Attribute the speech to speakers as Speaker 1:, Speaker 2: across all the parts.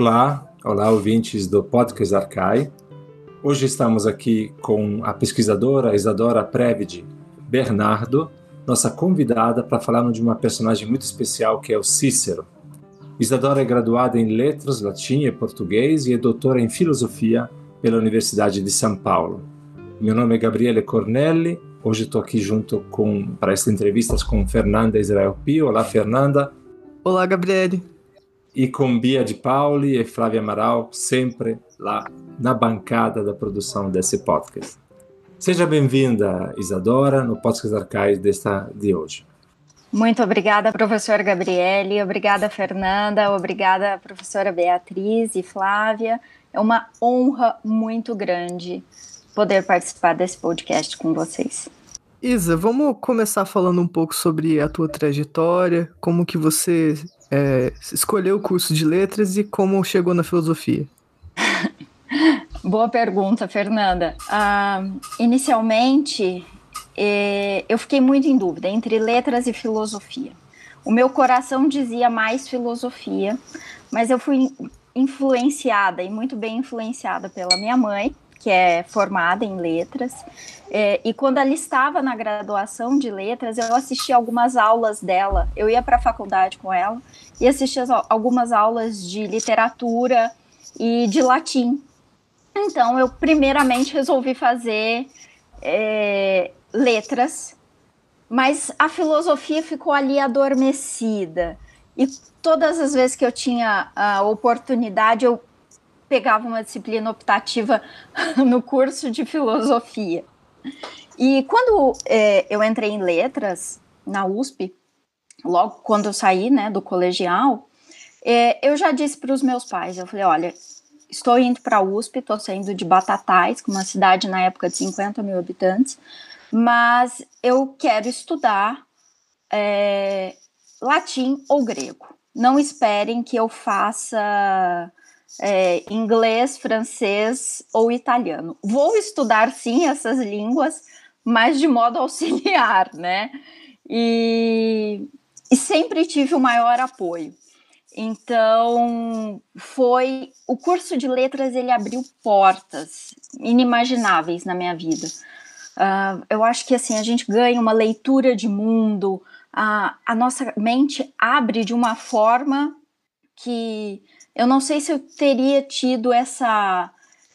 Speaker 1: Olá, olá ouvintes do Podcast Arcai. Hoje estamos aqui com a pesquisadora Isadora Previdi Bernardo, nossa convidada para falarmos de uma personagem muito especial que é o Cícero. Isadora é graduada em Letras, Latim e Português e é doutora em Filosofia pela Universidade de São Paulo. Meu nome é Gabriele Cornelli. Hoje estou aqui junto com para esta entrevista com Fernanda Israel Pio. Olá, Fernanda.
Speaker 2: Olá, Gabriele
Speaker 1: e com Bia de Pauli e Flávia Amaral, sempre lá na bancada da produção desse podcast. Seja bem-vinda, Isadora, no Podcast Arcais desta de hoje.
Speaker 3: Muito obrigada, professor Gabriele, obrigada, Fernanda, obrigada, professora Beatriz e Flávia. É uma honra muito grande poder participar desse podcast com vocês.
Speaker 2: Isa, vamos começar falando um pouco sobre a tua trajetória, como que você é, escolheu o curso de letras e como chegou na filosofia?
Speaker 3: Boa pergunta, Fernanda. Uh, inicialmente, eh, eu fiquei muito em dúvida entre letras e filosofia. O meu coração dizia mais filosofia, mas eu fui influenciada e muito bem influenciada pela minha mãe, que é formada em letras. É, e quando ela estava na graduação de letras, eu assisti algumas aulas dela. Eu ia para a faculdade com ela e assistia algumas aulas de literatura e de latim. Então, eu primeiramente resolvi fazer é, letras, mas a filosofia ficou ali adormecida. E todas as vezes que eu tinha a oportunidade, eu pegava uma disciplina optativa no curso de filosofia. E quando é, eu entrei em letras na USP, logo quando eu saí né, do colegial, é, eu já disse para os meus pais, eu falei, olha, estou indo para a USP, estou saindo de Batatais, uma cidade na época de 50 mil habitantes, mas eu quero estudar é, latim ou grego. Não esperem que eu faça é, inglês, francês ou italiano. Vou estudar sim essas línguas, mas de modo auxiliar, né? E, e sempre tive o maior apoio. Então, foi o curso de letras ele abriu portas inimagináveis na minha vida. Uh, eu acho que assim a gente ganha uma leitura de mundo, a, a nossa mente abre de uma forma que eu não sei se eu teria tido essa,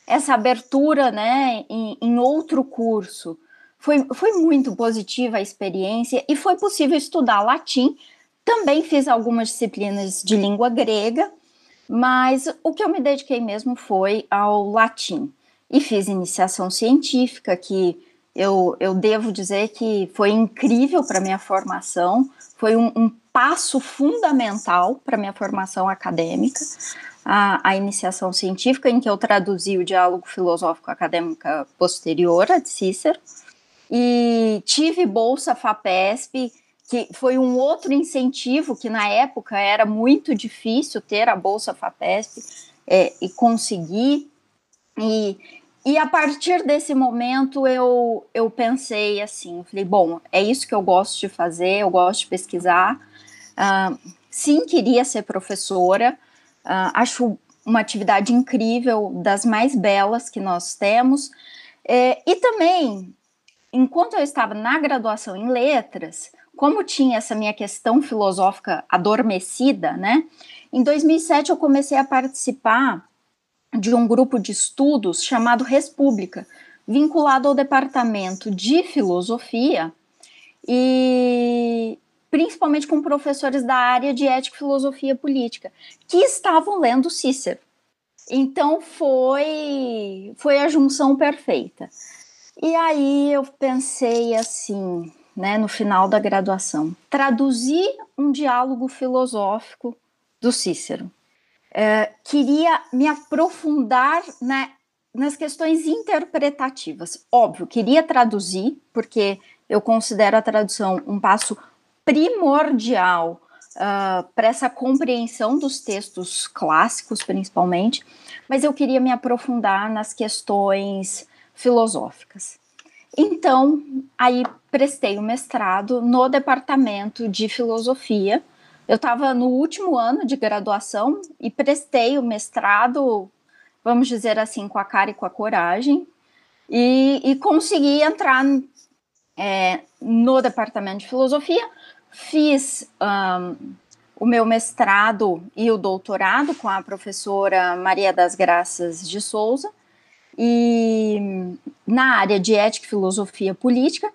Speaker 3: essa abertura né, em, em outro curso. Foi, foi muito positiva a experiência e foi possível estudar latim. Também fiz algumas disciplinas de língua grega, mas o que eu me dediquei mesmo foi ao latim. E fiz iniciação científica, que eu, eu devo dizer que foi incrível para minha formação, foi um, um passo fundamental para minha formação acadêmica, a, a, iniciação científica, em que eu traduzi o diálogo filosófico acadêmica posterior a de Cícero, e tive bolsa FAPESP, que foi um outro incentivo que na época era muito difícil ter a bolsa FAPESP é, e conseguir. E, e a partir desse momento eu, eu pensei assim, falei, bom, é isso que eu gosto de fazer, eu gosto de pesquisar, Uh, sim, queria ser professora, uh, acho uma atividade incrível, das mais belas que nós temos. É, e também, enquanto eu estava na graduação em letras, como tinha essa minha questão filosófica adormecida, né? Em 2007 eu comecei a participar de um grupo de estudos chamado República, vinculado ao departamento de filosofia. E principalmente com professores da área de ética e filosofia política, que estavam lendo Cícero. Então foi foi a junção perfeita. E aí eu pensei assim, né, no final da graduação, traduzir um diálogo filosófico do Cícero. É, queria me aprofundar na, nas questões interpretativas. Óbvio, queria traduzir, porque eu considero a tradução um passo primordial uh, para essa compreensão dos textos clássicos, principalmente, mas eu queria me aprofundar nas questões filosóficas. Então, aí prestei o mestrado no departamento de filosofia eu estava no último ano de graduação e prestei o mestrado, vamos dizer assim, com a cara e com a coragem, e, e consegui entrar é, no departamento de filosofia. Fiz um, o meu mestrado e o doutorado com a professora Maria das Graças de Souza, e na área de ética e filosofia política.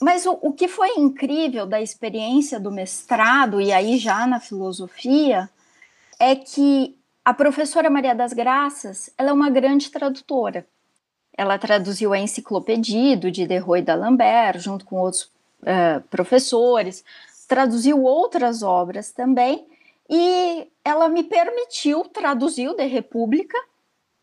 Speaker 3: Mas o, o que foi incrível da experiência do mestrado, e aí já na filosofia, é que a professora Maria das Graças ela é uma grande tradutora. Ela traduziu a Enciclopédia do Diderot e d'Alembert, junto com outros uh, professores, traduziu outras obras também, e ela me permitiu traduzir o De República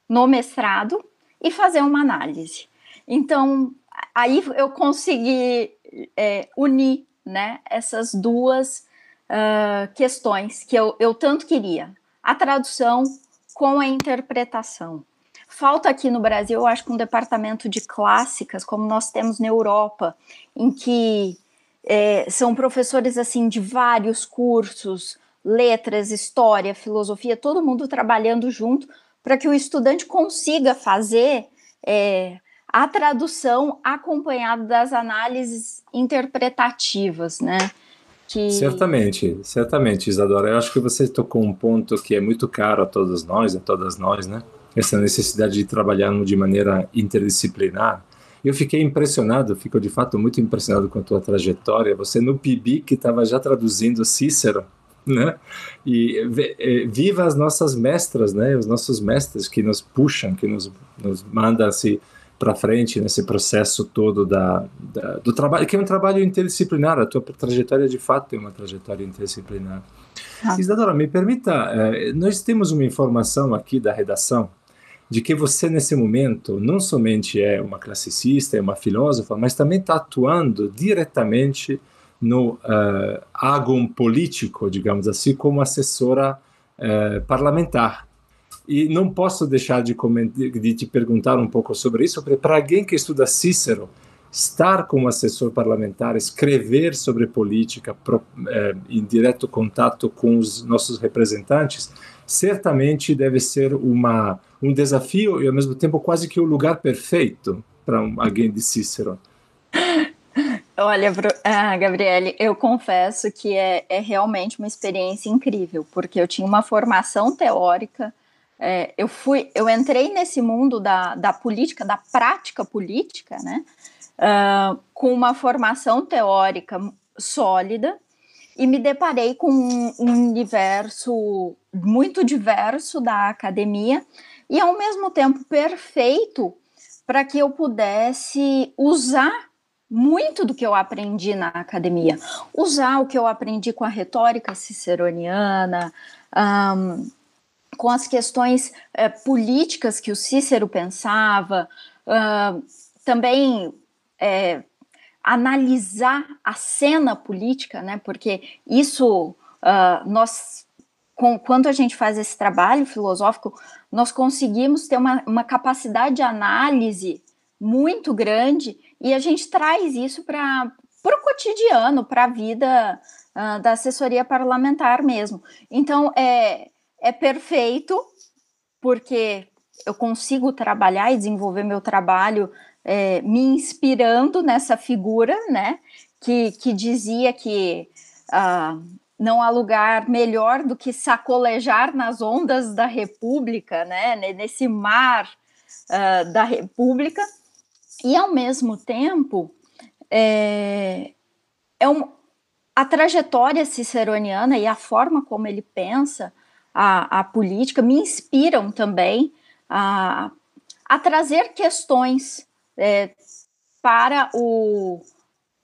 Speaker 3: no mestrado e fazer uma análise. Então, aí eu consegui é, unir né, essas duas uh, questões que eu, eu tanto queria: a tradução com a interpretação. Falta aqui no Brasil, eu acho que um departamento de clássicas, como nós temos na Europa, em que é, são professores assim de vários cursos, letras, história, filosofia, todo mundo trabalhando junto para que o estudante consiga fazer é, a tradução acompanhada das análises interpretativas, né?
Speaker 1: Que... Certamente, certamente, Isadora. Eu acho que você tocou um ponto que é muito caro a todos nós, a todas nós, né? Essa necessidade de trabalharmos de maneira interdisciplinar. Eu fiquei impressionado, fico de fato muito impressionado com a tua trajetória. Você no PIB que estava já traduzindo Cícero, né? E viva as nossas mestras, né? Os nossos mestres que nos puxam, que nos, nos mandam assim para frente nesse processo todo da, da, do trabalho, que é um trabalho interdisciplinar. A tua trajetória de fato é uma trajetória interdisciplinar. Ah. Isadora, me permita, eh, nós temos uma informação aqui da redação de que você nesse momento não somente é uma classicista, é uma filósofa, mas também está atuando diretamente no uh, agon político, digamos assim, como assessora uh, parlamentar. E não posso deixar de, de, te perguntar um pouco sobre isso, porque para alguém que estuda Cícero, estar como assessor parlamentar, escrever sobre política pro, eh, em direto contato com os nossos representantes, certamente deve ser uma, um desafio e, ao mesmo tempo, quase que o lugar perfeito para um, alguém de Cícero.
Speaker 3: Olha, ah, Gabriele, eu confesso que é, é, realmente uma experiência incrível, porque eu tinha uma formação teórica, é, eu fui, eu entrei nesse mundo da, da política, da prática política, né, uh, com uma formação teórica sólida e me deparei com um, um universo muito diverso da academia e ao mesmo tempo perfeito para que eu pudesse usar muito do que eu aprendi na academia, usar o que eu aprendi com a retórica ciceroniana, um, com as questões é, políticas que o Cícero pensava, uh, também é, analisar a cena política, né? Porque isso uh, nós com, quando a gente faz esse trabalho filosófico, nós conseguimos ter uma, uma capacidade de análise muito grande e a gente traz isso para o cotidiano, para a vida uh, da assessoria parlamentar mesmo. Então, é, é perfeito, porque eu consigo trabalhar e desenvolver meu trabalho é, me inspirando nessa figura, né, que, que dizia que uh, não há lugar melhor do que sacolejar nas ondas da República, né, nesse mar uh, da República, e, ao mesmo tempo, é, é um, a trajetória ciceroniana e a forma como ele pensa a, a política me inspiram também a, a trazer questões é, para o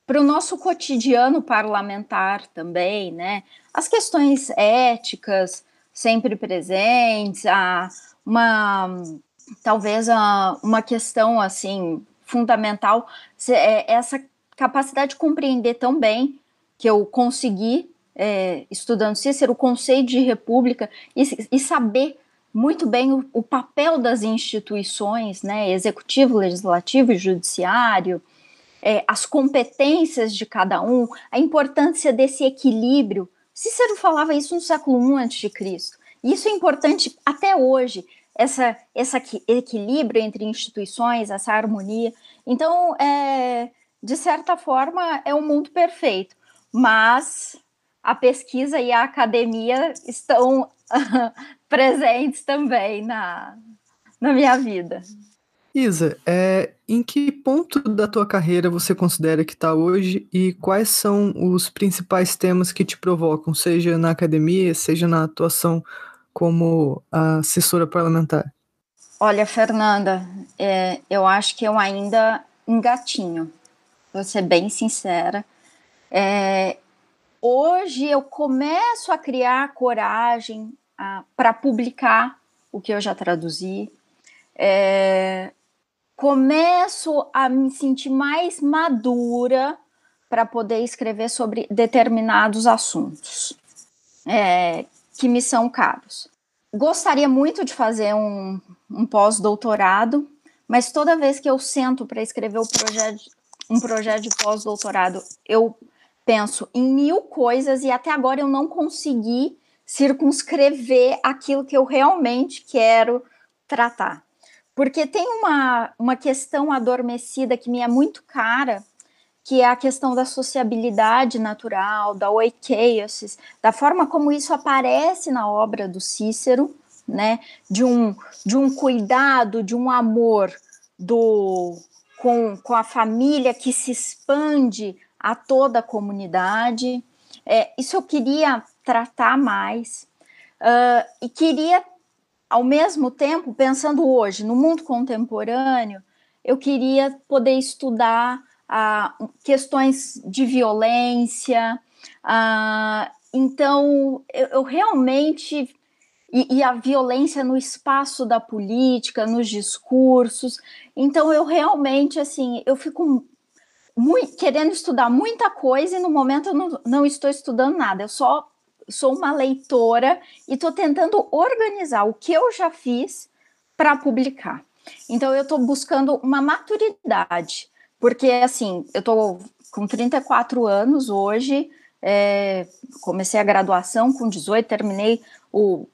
Speaker 3: para o nosso cotidiano parlamentar também, né? As questões éticas sempre presentes, a, uma talvez a, uma questão assim fundamental é essa capacidade de compreender tão bem que eu consegui, é, estudando Cícero, o conceito de república e, e saber muito bem o, o, papel das instituições, né, executivo, legislativo e judiciário, é, as competências de cada um, a importância desse equilíbrio Cícero falava isso no século I a.C. Isso é importante até hoje, essa, esse equilíbrio entre instituições, essa harmonia. Então, é, de certa forma, é um mundo perfeito, mas a pesquisa e a academia estão presentes também na, na minha vida.
Speaker 2: Isa, é, em que ponto da tua carreira você considera que está hoje e quais são os principais temas que te provocam, seja na academia, seja na atuação como assessora parlamentar?
Speaker 3: Olha, Fernanda, é, eu acho que eu ainda engatinho, vou ser bem sincera. É, hoje eu começo a criar coragem para publicar o que eu já traduzi. É, começo a me sentir mais madura para poder escrever sobre determinados assuntos é, que me são caros. Gostaria muito de fazer um, um pós-doutorado, mas toda vez que eu sento para escrever projeto, um projeto de pós-doutorado, eu penso em mil coisas e até agora eu não consegui circunscrever aquilo que eu realmente quero tratar. Porque tem uma, uma questão adormecida que me é muito cara, que é a questão da sociabilidade natural, da oikeiosis, da forma como isso aparece na obra do Cícero, né? De um, de um cuidado, de um amor do com, com a família que se expande a toda a comunidade. É, isso eu queria tratar mais. Uh, e queria ao mesmo tempo, pensando hoje, no mundo contemporâneo, eu queria poder estudar ah, questões de violência. Ah, então, eu, eu realmente. E, e, a violência no espaço da política, nos discursos. Então, eu realmente, assim, eu fico muito, querendo estudar muita coisa e no momento eu não, não estou estudando nada. Eu só sou uma leitora e estou tentando organizar o que eu já fiz para publicar. Então, eu estou buscando uma maturidade, porque, assim, eu estou com 34 anos hoje, é, comecei a graduação com 18, terminei o,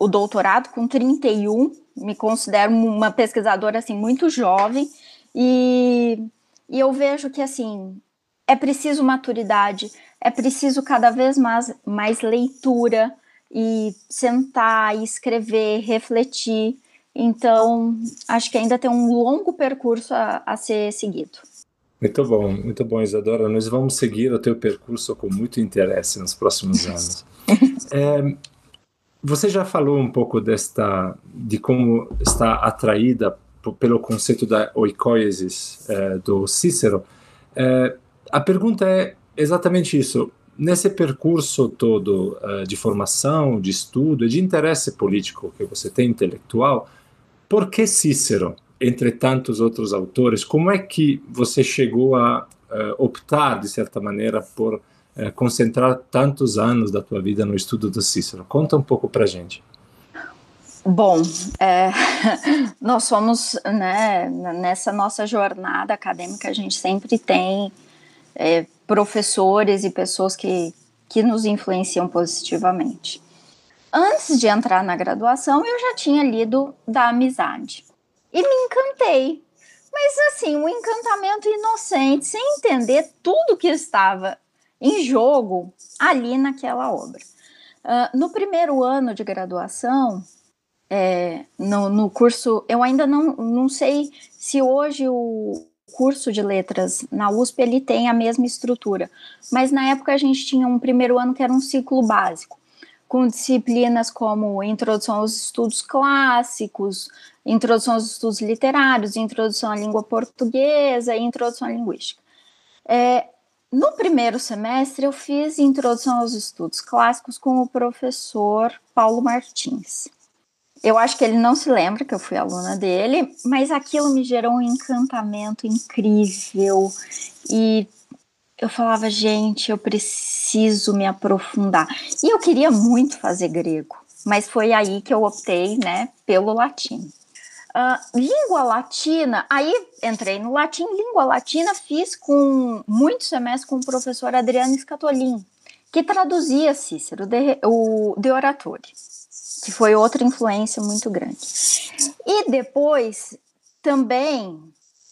Speaker 3: o doutorado com 31, me considero uma pesquisadora, assim, muito jovem, e, e eu vejo que, assim, é preciso maturidade, é preciso cada vez mais, mais leitura e sentar e escrever, refletir. Então, acho que ainda tem um longo percurso a, a ser seguido.
Speaker 1: Muito bom, muito bom, Isadora. Nós vamos seguir o teu percurso com muito interesse nos próximos anos. é, você já falou um pouco desta, de como está atraída pelo conceito da oikoiesis é, do Cícero. É, a pergunta é exatamente isso. Nesse percurso todo uh, de formação, de estudo e de interesse político que você tem, intelectual, por que Cícero, entre tantos outros autores? Como é que você chegou a optar, de certa maneira, por concentrar tantos anos da tua vida no estudo do Cícero? Conta um pouco para gente.
Speaker 3: Bom, é, nós somos, né, nessa nossa jornada acadêmica, a gente sempre tem é, professores e pessoas que, que nos influenciam positivamente. Antes de entrar na graduação, eu já tinha lido Da Amizade e me encantei. Mas assim, um encantamento inocente, sem entender tudo que estava em jogo ali naquela obra. Uh, no primeiro ano de graduação, é, no, no curso, eu ainda não, não sei se hoje o, curso de letras na USP ele tem a mesma estrutura, mas na época a gente tinha um primeiro ano que era um ciclo básico, com disciplinas como introdução aos estudos clássicos, introdução aos estudos literários, introdução à língua portuguesa e introdução à linguística. É, no primeiro semestre eu fiz introdução aos estudos clássicos com o professor Paulo Martins. Eu acho que ele não se lembra que eu fui aluna dele, mas aquilo me gerou um encantamento incrível. E eu falava, gente, eu preciso me aprofundar. E eu queria muito fazer grego, mas foi aí que eu optei, né, pelo latim. Uh, língua latina, aí entrei no latim, língua latina fiz com muitos semestres com o professor Adriano Scatolin, que traduzia Cícero, de, o De Oratore, que foi outra influência muito grande. E depois, também,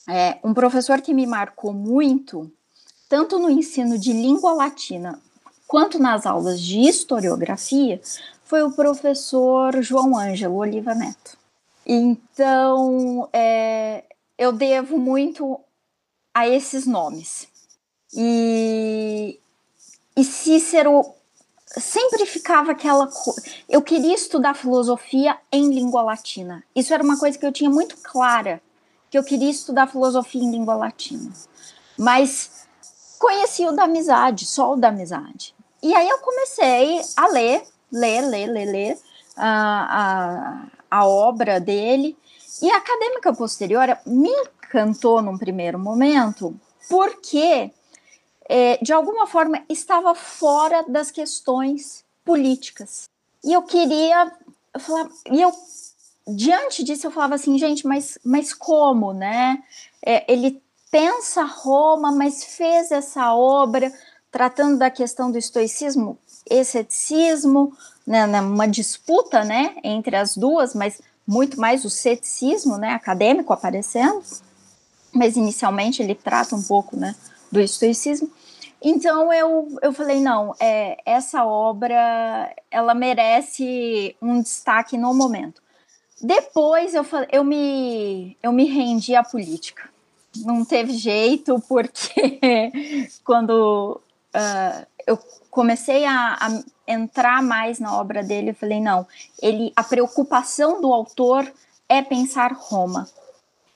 Speaker 3: é, um professor que me marcou muito, tanto no ensino de língua latina quanto nas aulas de historiografia, foi o professor João Ângelo Oliva Neto. Então, é, eu devo muito a esses nomes. E, e Cícero sempre ficava aquela coisa. Eu queria estudar filosofia em língua latina. Isso era uma coisa que eu tinha muito clara, que eu queria estudar filosofia em língua latina. Mas conheci o da amizade, só o da amizade. E aí eu comecei a ler, ler, ler, ler, ler a, a, a obra dele. E a acadêmica posterior me encantou num primeiro momento, porque é, de alguma forma, estava fora das questões políticas. E eu queria, eu falava, e eu, diante disso, eu falava assim, gente, mas, mas como, né? É, ele pensa Roma, mas fez essa obra tratando da questão do estoicismo e ceticismo, né, né, uma disputa, né, entre as duas, mas muito mais o ceticismo, né, acadêmico aparecendo, mas inicialmente ele trata um pouco, né, do estoicismo. Então eu, eu falei, não, é, essa obra ela merece um destaque no momento. Depois eu, eu, me, eu me rendi à política. Não teve jeito, porque quando uh, eu comecei a, a, entrar mais na obra dele, eu falei, não, ele, a preocupação do autor é pensar Roma,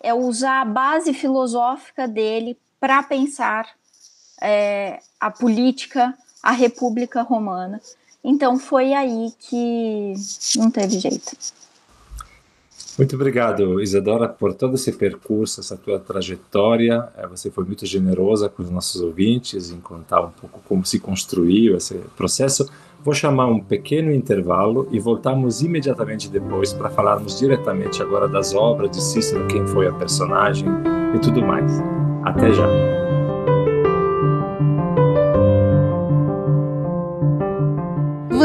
Speaker 3: é usar a base filosófica dele para pensar é, a política, a República Romana. Então foi aí que não teve jeito.
Speaker 1: Muito obrigado, Isadora, por todo esse percurso, essa tua trajetória. É, você foi muito generosa com os nossos ouvintes em contar um pouco como se construiu esse processo. Vou chamar um pequeno intervalo e voltamos imediatamente depois para falarmos diretamente agora das obras de Cícero, quem foi a personagem e tudo mais. Até já!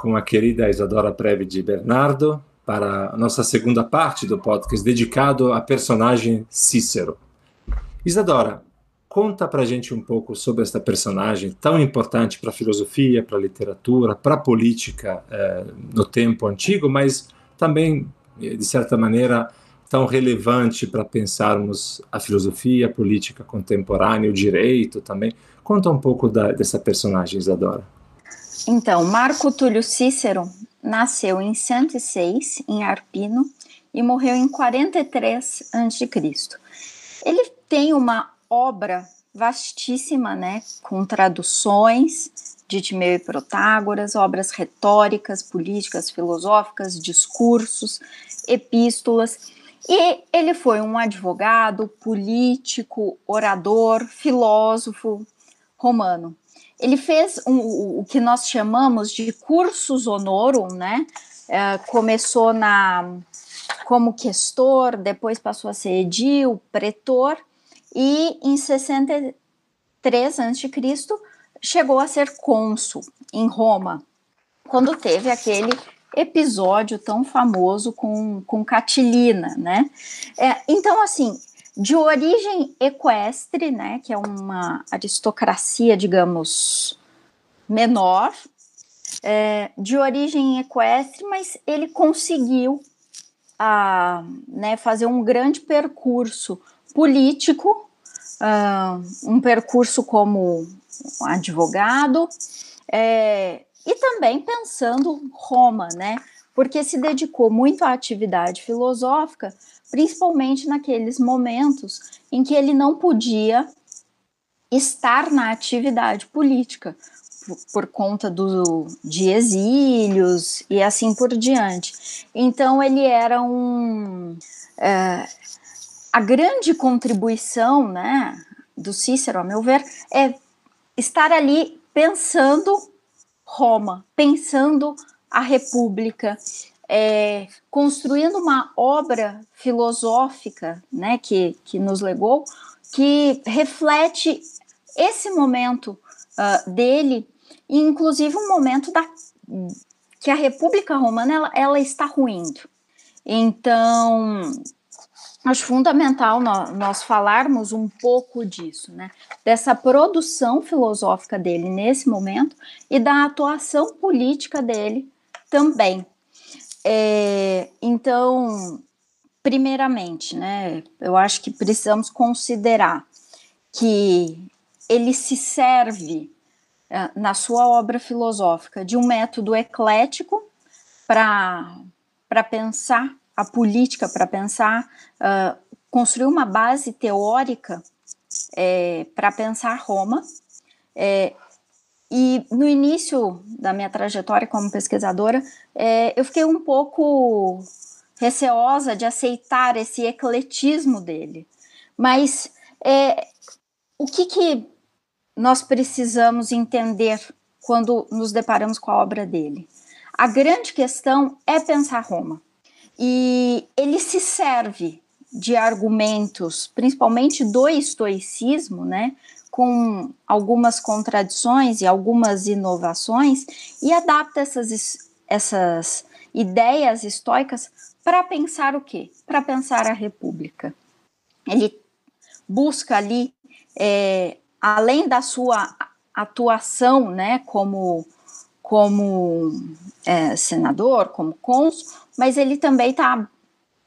Speaker 1: com a querida Isadora Preve de Bernardo para a nossa segunda parte do podcast dedicado à personagem Cícero. Isadora, conta para gente um pouco sobre esta personagem tão importante para a filosofia, para a literatura, para a política eh, no tempo antigo, mas também, de certa maneira, tão relevante para pensarmos a filosofia, a política contemporânea, o direito também. Conta um pouco da, dessa personagem, Isadora.
Speaker 3: Então, Marco Túlio Cícero nasceu em 106 em Arpino e morreu em 43 a.C. Ele tem uma obra vastíssima, né, com traduções de Timeu e Protágoras, obras retóricas, políticas, filosóficas, discursos, epístolas. E ele foi um advogado, político, orador, filósofo romano. Ele fez um, o que nós chamamos de cursus honorum, né? É, começou na como questor, depois passou a ser edil, pretor, e em 63 a.C. chegou a ser cônsul em Roma, quando teve aquele episódio tão famoso com, com Catilina, né? É, então, assim, de origem equestre, né, que é uma aristocracia, digamos, menor, é, de origem equestre, mas ele conseguiu a, né, fazer um grande percurso político, uh, um percurso como advogado, é, e também pensando Roma, né, porque se dedicou muito à atividade filosófica, principalmente naqueles momentos em que ele não podia estar na atividade política, por conta do, de exílios e assim por diante. Então ele era um é, a grande contribuição, né, do Cícero, a meu ver, é estar ali pensando Roma, pensando a República, é, construindo uma obra filosófica, né, que, que nos legou, que reflete esse momento uh, dele, inclusive um momento da, que a República Romana ela, ela está ruindo. Então, acho fundamental nós, nós, falarmos um pouco disso, né? Dessa produção filosófica dele nesse momento e da atuação política dele também. É, então, primeiramente, né? Eu acho que precisamos considerar que ele se serve uh, na sua obra filosófica de um método eclético para pensar a política, para pensar, uh, construir uma base teórica é, para pensar Roma. É, e no início da minha trajetória como pesquisadora, é, eu fiquei um pouco receosa de aceitar esse ecletismo dele. Mas é, o que, que nós precisamos entender quando nos deparamos com a obra dele? A grande questão é pensar Roma. E ele se serve de argumentos, principalmente do estoicismo, né, com algumas contradições e algumas inovações, e adapta essas, essas ideias estoicas para pensar o quê? Para pensar a república. Ele busca ali é, além da sua atuação, né, como como é, senador, como cônsul, mas ele também está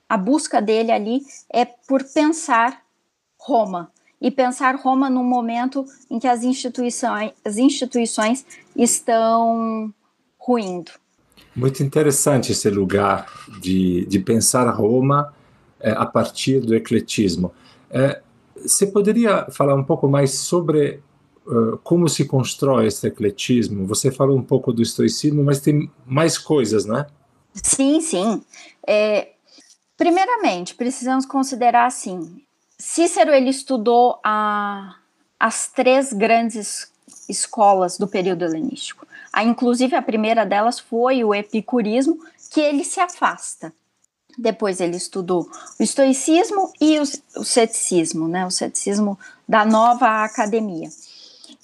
Speaker 3: a busca dele ali é por pensar Roma e pensar Roma num momento em que as instituições, as instituições estão ruindo.
Speaker 1: Muito interessante esse lugar de, de pensar Roma é, a partir do ecletismo. É, você poderia falar um pouco mais sobre uh, como se constrói esse ecletismo? Você falou um pouco do estoicismo, mas tem mais coisas, né?
Speaker 3: Sim, sim. É, primeiramente, precisamos considerar assim: Cícero ele estudou a, as três grandes escolas do período helenístico. A, inclusive, a primeira delas foi o epicurismo, que ele se afasta. Depois ele estudou o estoicismo e o, o ceticismo, né? O ceticismo da nova academia.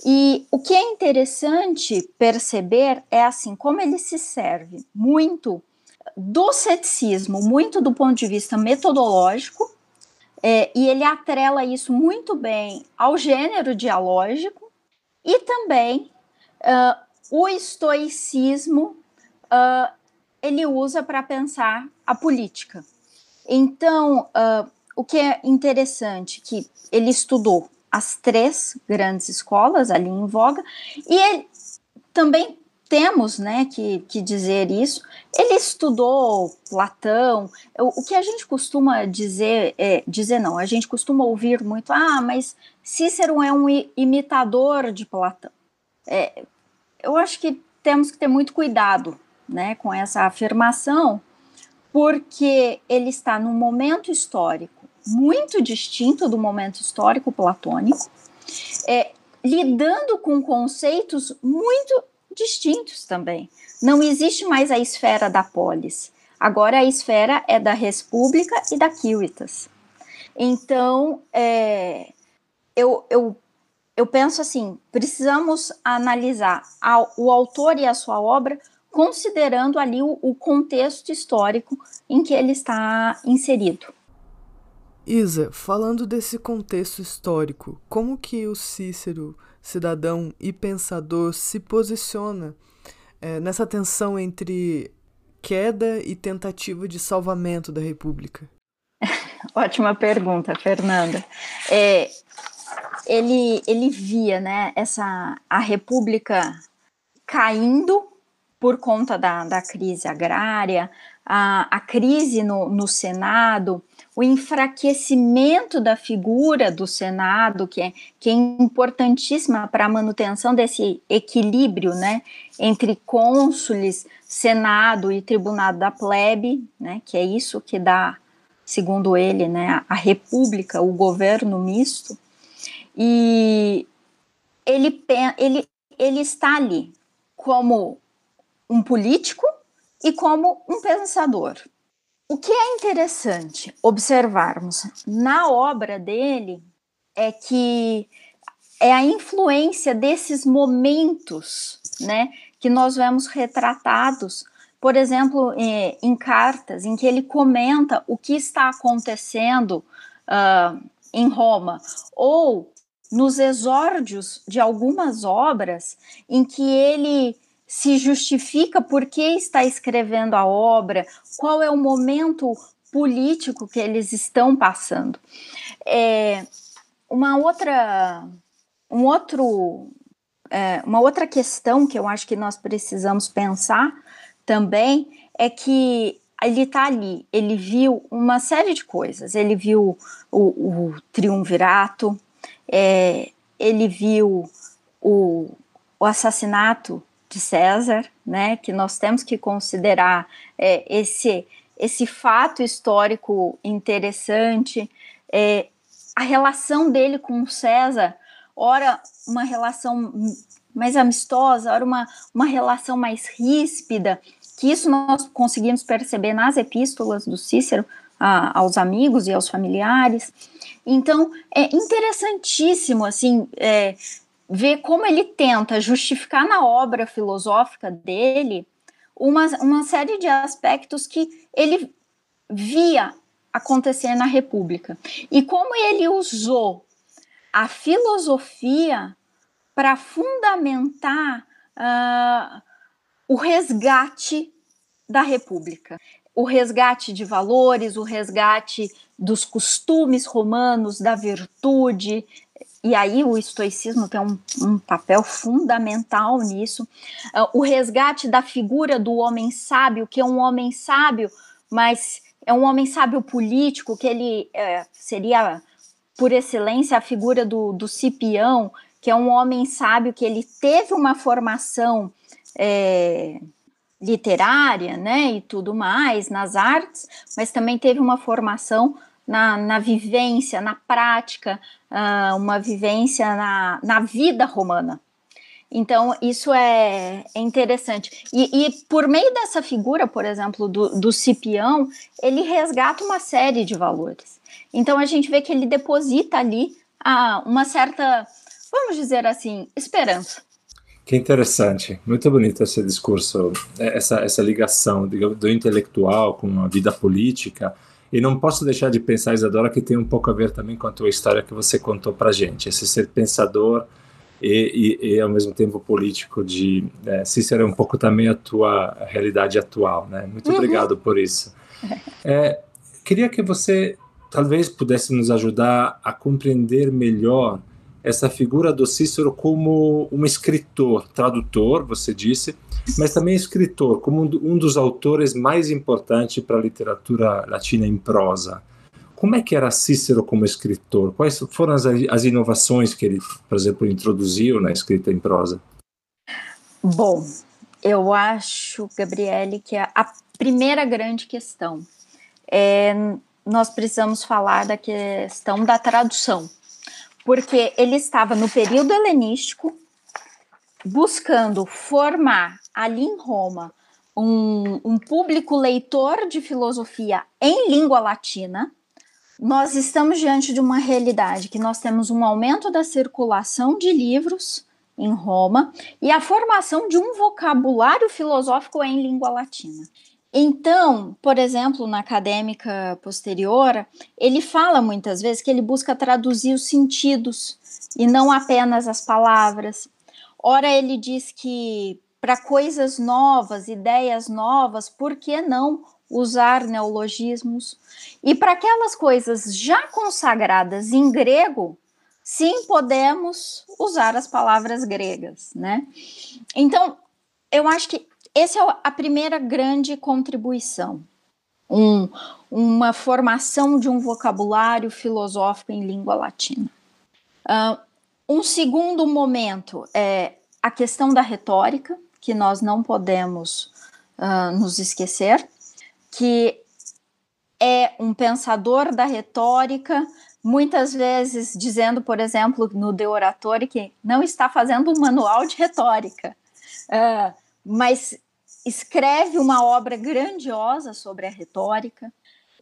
Speaker 3: E o que é interessante perceber é assim, como ele se serve muito do ceticismo, muito do ponto de vista metodológico, é, e ele atrela isso muito bem ao gênero dialógico e também uh, o estoicismo uh, ele usa para pensar a política. Então, uh, o que é interessante que ele estudou as três grandes escolas ali em voga e ele também temos né, que, que dizer isso. Ele estudou Platão. O, o que a gente costuma dizer, é, dizer não, a gente costuma ouvir muito, ah, mas Cícero é um imitador de Platão. É, eu acho que temos que ter muito cuidado né, com essa afirmação, porque ele está num momento histórico muito distinto do momento histórico platônico, é, lidando com conceitos muito distintos também. Não existe mais a esfera da polis. Agora a esfera é da República e da Civitas. Então, é, eu, eu, eu penso assim: precisamos analisar a, o autor e a sua obra considerando ali o, o contexto histórico em que ele está inserido.
Speaker 2: Isa, falando desse contexto histórico, como que o Cícero, cidadão e pensador, se posiciona é, nessa tensão entre queda e tentativa de salvamento da República?
Speaker 3: Ótima pergunta, Fernanda. É, ele, ele via né, essa, a República caindo por conta da, da crise agrária, a, a crise no, no Senado, o enfraquecimento da figura do Senado, que é, que é importantíssima para a manutenção desse equilíbrio né, entre cônsules, Senado e Tribunado da Plebe, né, que é isso que dá, segundo ele, né, a República, o governo misto. E ele, ele, ele está ali como um político e como um pensador. O que é interessante observarmos na obra dele é que é a influência desses momentos, né, que nós vemos retratados, por exemplo, em, em cartas em que ele comenta o que está acontecendo uh, em Roma, ou nos exórdios de algumas obras em que ele se justifica por que está escrevendo a obra, qual é o momento político que eles estão passando. É, uma outra, um outro, é, uma outra questão que eu acho que nós precisamos pensar também é que ele está ali, ele viu uma série de coisas. Ele viu o, o triunvirato, é, ele viu o, o assassinato de César, né, que nós temos que considerar é, esse, esse fato histórico interessante, é, a relação dele com César, ora uma relação mais amistosa, ora uma, uma relação mais ríspida, que isso nós conseguimos perceber nas epístolas do Cícero a, aos amigos e aos familiares. Então, é interessantíssimo, assim, é, ver como ele tenta justificar na obra filosófica dele uma, uma série de aspectos que ele via acontecer na República. E como ele usou a filosofia para fundamentar uh, o resgate da República. O resgate de valores, o resgate dos costumes romanos, da virtude, e aí o estoicismo tem um, um papel fundamental nisso. Uh, o resgate da figura do homem sábio, que é um homem sábio, mas é um homem sábio político, que ele é, seria, por excelência, a figura do, do Cipião, que é um homem sábio que ele teve uma formação é, literária, né, e tudo mais, nas artes, mas também teve uma formação na, na vivência, na prática, uh, uma vivência na, na vida romana. Então, isso é, é interessante. E, e, por meio dessa figura, por exemplo, do, do Cipião, ele resgata uma série de valores. Então, a gente vê que ele deposita ali ah, uma certa, vamos dizer assim, esperança.
Speaker 1: Que interessante, muito bonito esse discurso, essa, essa ligação do, do intelectual com a vida política e não posso deixar de pensar, Isadora, que tem um pouco a ver também com a tua história que você contou para gente, esse ser pensador e, e, e ao mesmo tempo político de é, Cícero é um pouco também a tua realidade atual, né? Muito uhum. obrigado por isso. É, queria que você talvez pudesse nos ajudar a compreender melhor essa figura do Cícero como um escritor, tradutor, você disse, mas também escritor, como um dos autores mais importantes para a literatura latina em prosa. Como é que era Cícero como escritor? Quais foram as, as inovações que ele, por exemplo, introduziu na escrita em prosa?
Speaker 3: Bom, eu acho, Gabriele, que a, a primeira grande questão é nós precisamos falar da questão da tradução porque ele estava no período helenístico buscando formar ali em Roma um, um público leitor de filosofia em língua latina. Nós estamos diante de uma realidade que nós temos um aumento da circulação de livros em Roma e a formação de um vocabulário filosófico em língua latina. Então, por exemplo, na acadêmica posterior, ele fala muitas vezes que ele busca traduzir os sentidos e não apenas as palavras. Ora, ele diz que para coisas novas, ideias novas, por que não usar neologismos? E para aquelas coisas já consagradas em grego, sim, podemos usar as palavras gregas, né? Então, eu acho que essa é a primeira grande contribuição. Um, uma formação de um vocabulário filosófico em língua latina. Uh, um segundo momento é a questão da retórica, que nós não podemos uh, nos esquecer, que é um pensador da retórica, muitas vezes dizendo, por exemplo, no De Oratore, que não está fazendo um manual de retórica, uh, mas escreve uma obra grandiosa sobre a retórica.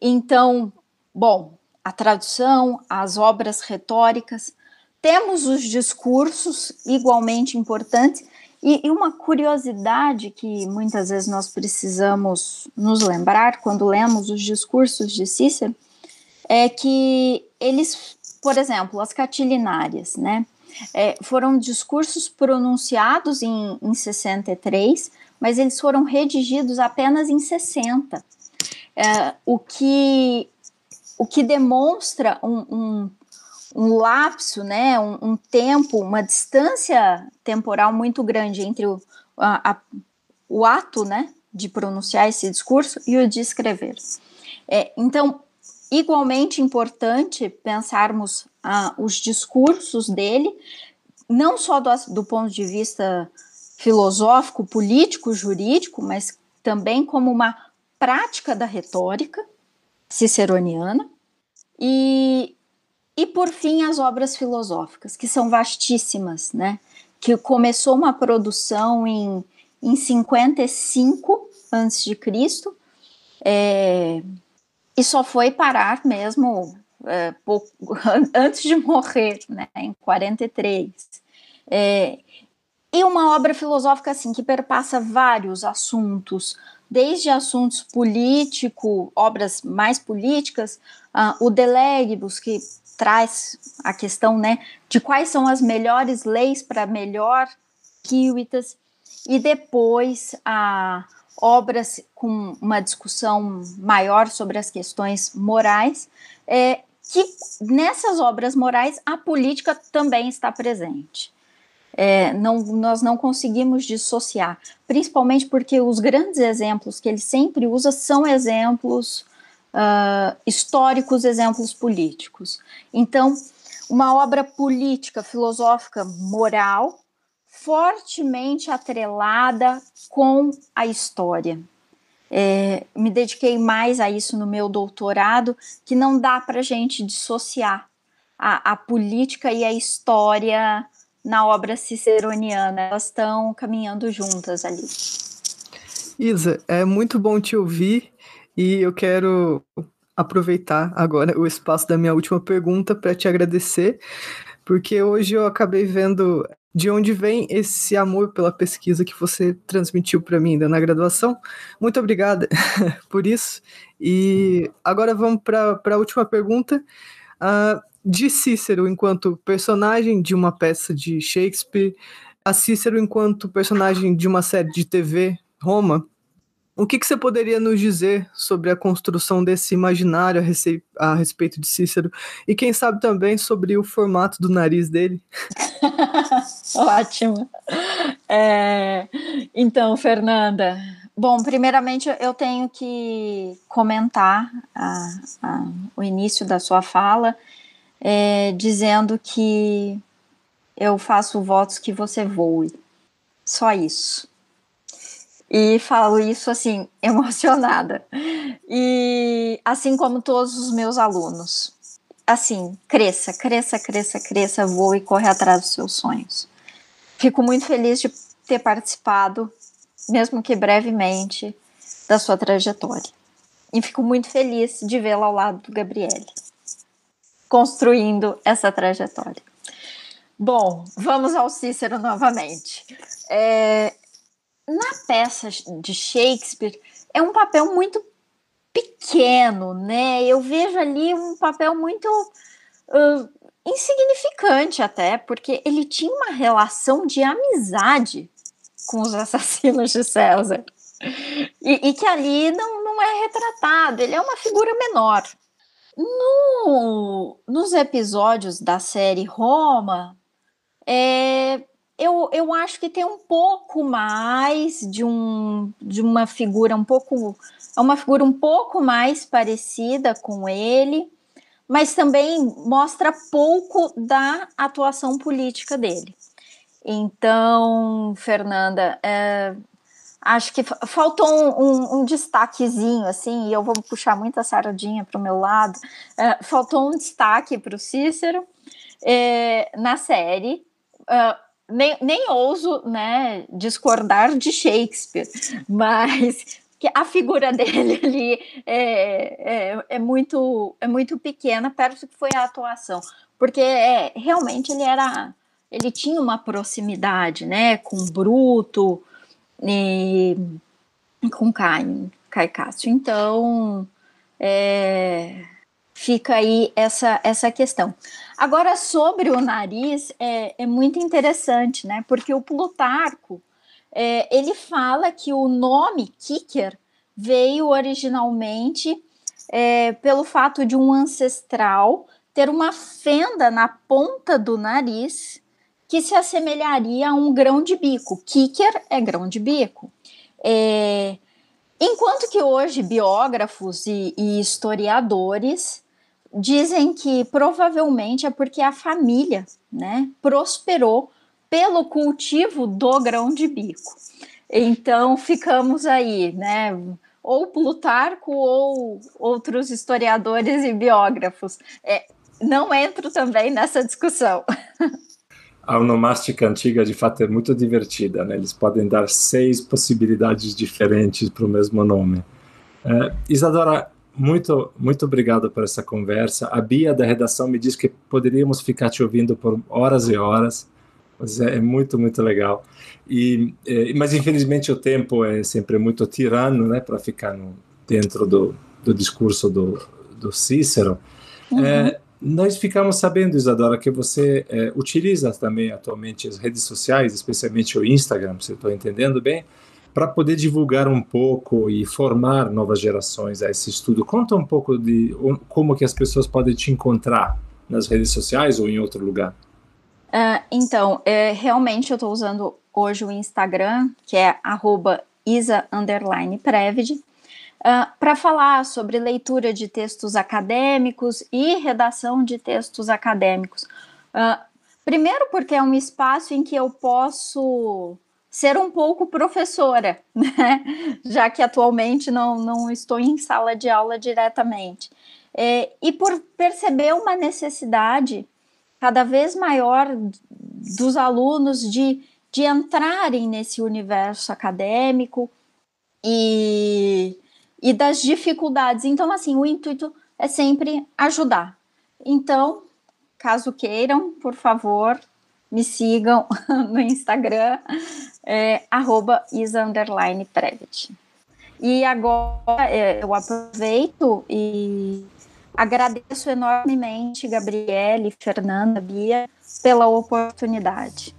Speaker 3: Então, bom, a tradução, as obras retóricas, temos os discursos igualmente importantes, e, uma curiosidade que muitas vezes nós precisamos nos lembrar quando lemos os discursos de Cícero é que eles, por exemplo, as catilinárias, né? É, foram discursos pronunciados em, em 63, mas eles foram redigidos apenas em 60, é, o, que, o que demonstra um, um um lapso, né, um, um, tempo, uma distância temporal muito grande entre o, a, a, o ato né, de pronunciar esse discurso e o de escrever. É, então, igualmente importante pensarmos ah, os discursos dele, não só do, do ponto de vista filosófico, político, jurídico, mas também como uma prática da retórica ciceroniana. E, e por fim, as obras filosóficas, que são vastíssimas, né? Que começou uma produção em, em 55 a.C., é, e só foi parar mesmo é, pouco, antes de morrer, né, em 43. É, e uma obra filosófica assim que perpassa vários assuntos, desde assuntos políticos, obras mais políticas, uh, o Delegibus, que traz a questão né, de quais são as melhores leis para melhor Kiwitas, e depois a obras com uma discussão maior sobre as questões morais, é, que nessas obras morais a política também está presente. É, não, nós não conseguimos dissociar, principalmente porque os grandes exemplos que ele sempre usa são exemplos uh, históricos exemplos políticos. Então, uma obra política, filosófica, moral, fortemente atrelada com a história. É, me dediquei mais a isso no meu doutorado, que não dá para gente dissociar a, a, política e a história na obra ciceroniana, elas estão caminhando juntas ali.
Speaker 2: Isa, é muito bom te ouvir e eu quero aproveitar agora o espaço da minha última pergunta para te agradecer, porque hoje eu acabei vendo de onde vem esse amor pela pesquisa que você transmitiu para mim ainda na graduação. Muito obrigada por isso. E agora vamos para a última pergunta. Uh, de Cícero enquanto personagem de uma peça de Shakespeare, a Cícero enquanto personagem de uma série de TV, Roma, o que, que, você poderia nos dizer sobre a construção desse imaginário a, a, respeito de Cícero? E quem sabe também sobre o formato do nariz dele?
Speaker 3: Ótimo. É, então, Fernanda, bom, primeiramente eu tenho que comentar a, o início da sua fala, é, dizendo que eu faço votos que você voe. Só isso e falo isso assim, emocionada. E assim como todos os meus alunos. Assim, cresça, cresça, cresça, cresça, voe e corre atrás dos seus sonhos. Fico muito feliz de ter participado, mesmo que brevemente, da sua trajetória. E fico muito feliz de vê-la ao lado do Gabriele, construindo essa trajetória. Bom, vamos ao Cícero novamente. É, na peça de Shakespeare é um papel muito pequeno, né? Eu vejo ali um papel muito uh, insignificante até, porque ele tinha uma relação de amizade com os assassinos de César. E, e, que ali não, não é retratado, ele é uma figura menor. No, nos episódios da série Roma, é, eu, eu acho que tem um pouco mais de, um, de uma figura um pouco. É uma figura um pouco mais parecida com ele, mas também mostra pouco da atuação política dele. Então, Fernanda, é, acho que faltou um, um, um, destaquezinho, assim, e eu vou puxar muita sardinha para o meu lado. É, faltou um destaque para o Cícero é, na série. Uh, nem, nem ouso né, discordar de Shakespeare, mas que a figura dele ali é, é, é, muito, é muito pequena perto do que foi a atuação, porque é, realmente ele era ele tinha uma proximidade né, com Bruto e com Caio, Caio Castro. Então, é, fica aí essa, essa questão. Agora, sobre o nariz, é, é muito interessante, né? Porque o Plutarco, é, ele fala que o nome Kicker veio originalmente é, pelo fato de um ancestral ter uma fenda na ponta do nariz que se assemelharia a um grão de bico. Kicker é grão de bico. É, enquanto que hoje biógrafos e, e historiadores dizem que provavelmente é porque a família né, prosperou pelo cultivo do grão de bico. Então ficamos aí, né? Ou Plutarco ou outros historiadores e biógrafos. É, não entro também nessa discussão.
Speaker 1: A onomástica antiga, de fato, é muito divertida. Né? Eles podem dar seis possibilidades diferentes para o mesmo nome. É, Isadora, muito, muito obrigado por essa conversa. A Bia da redação me disse que poderíamos ficar te ouvindo por horas e horas, mas é, é muito, muito legal. E, é, mas infelizmente o tempo é sempre muito tirano, né, para ficar no, dentro do, do discurso do, do Cícero. Uhum. É, nós ficamos sabendo, Isadora, que você é, utiliza também atualmente as redes sociais, especialmente o Instagram, se estou entendendo bem, para poder divulgar um pouco e formar novas gerações a esse estudo. Conta um pouco de como que as pessoas podem te encontrar nas redes sociais ou em outro lugar.
Speaker 3: Uh, então, é, realmente eu estou usando hoje o Instagram, que é isa_previd, uh, para falar sobre leitura de textos acadêmicos e redação de textos acadêmicos. Uh, primeiro porque é um espaço em que eu posso ser um pouco professora, né? já que atualmente não, não estou em sala de aula diretamente. É, e por perceber uma necessidade cada vez maior dos alunos de, de entrarem nesse universo acadêmico e, e das dificuldades. Então, assim, o intuito é sempre ajudar. Então, caso queiram, por favor, me sigam no Instagram, é, isa_previt. E agora é, eu aproveito e agradeço enormemente Gabriele, Fernanda, Bia, pela oportunidade.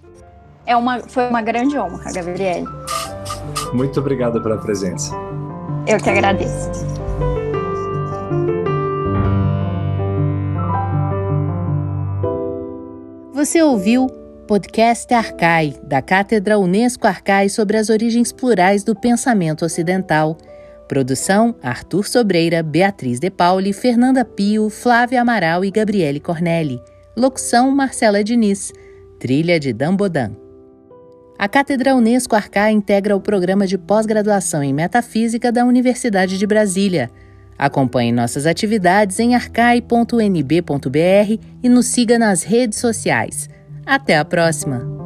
Speaker 3: É uma, foi uma grande honra, Gabriele.
Speaker 1: Muito obrigado pela presença.
Speaker 3: Eu que agradeço.
Speaker 4: Você ouviu podcast Arcai, da Cátedra Unesco Arcai sobre as origens plurais do pensamento ocidental. Produção: Arthur Sobreira, Beatriz De Pauli, Fernanda Pio, Flávia Amaral e Gabriele Cornelli. Locução: Marcela Diniz. Trilha de Dambodan. A Cátedra Unesco Arcai integra o programa de pós-graduação em Metafísica da Universidade de Brasília. Acompanhe nossas atividades em arcai.nb.br e nos siga nas redes sociais. Até a próxima!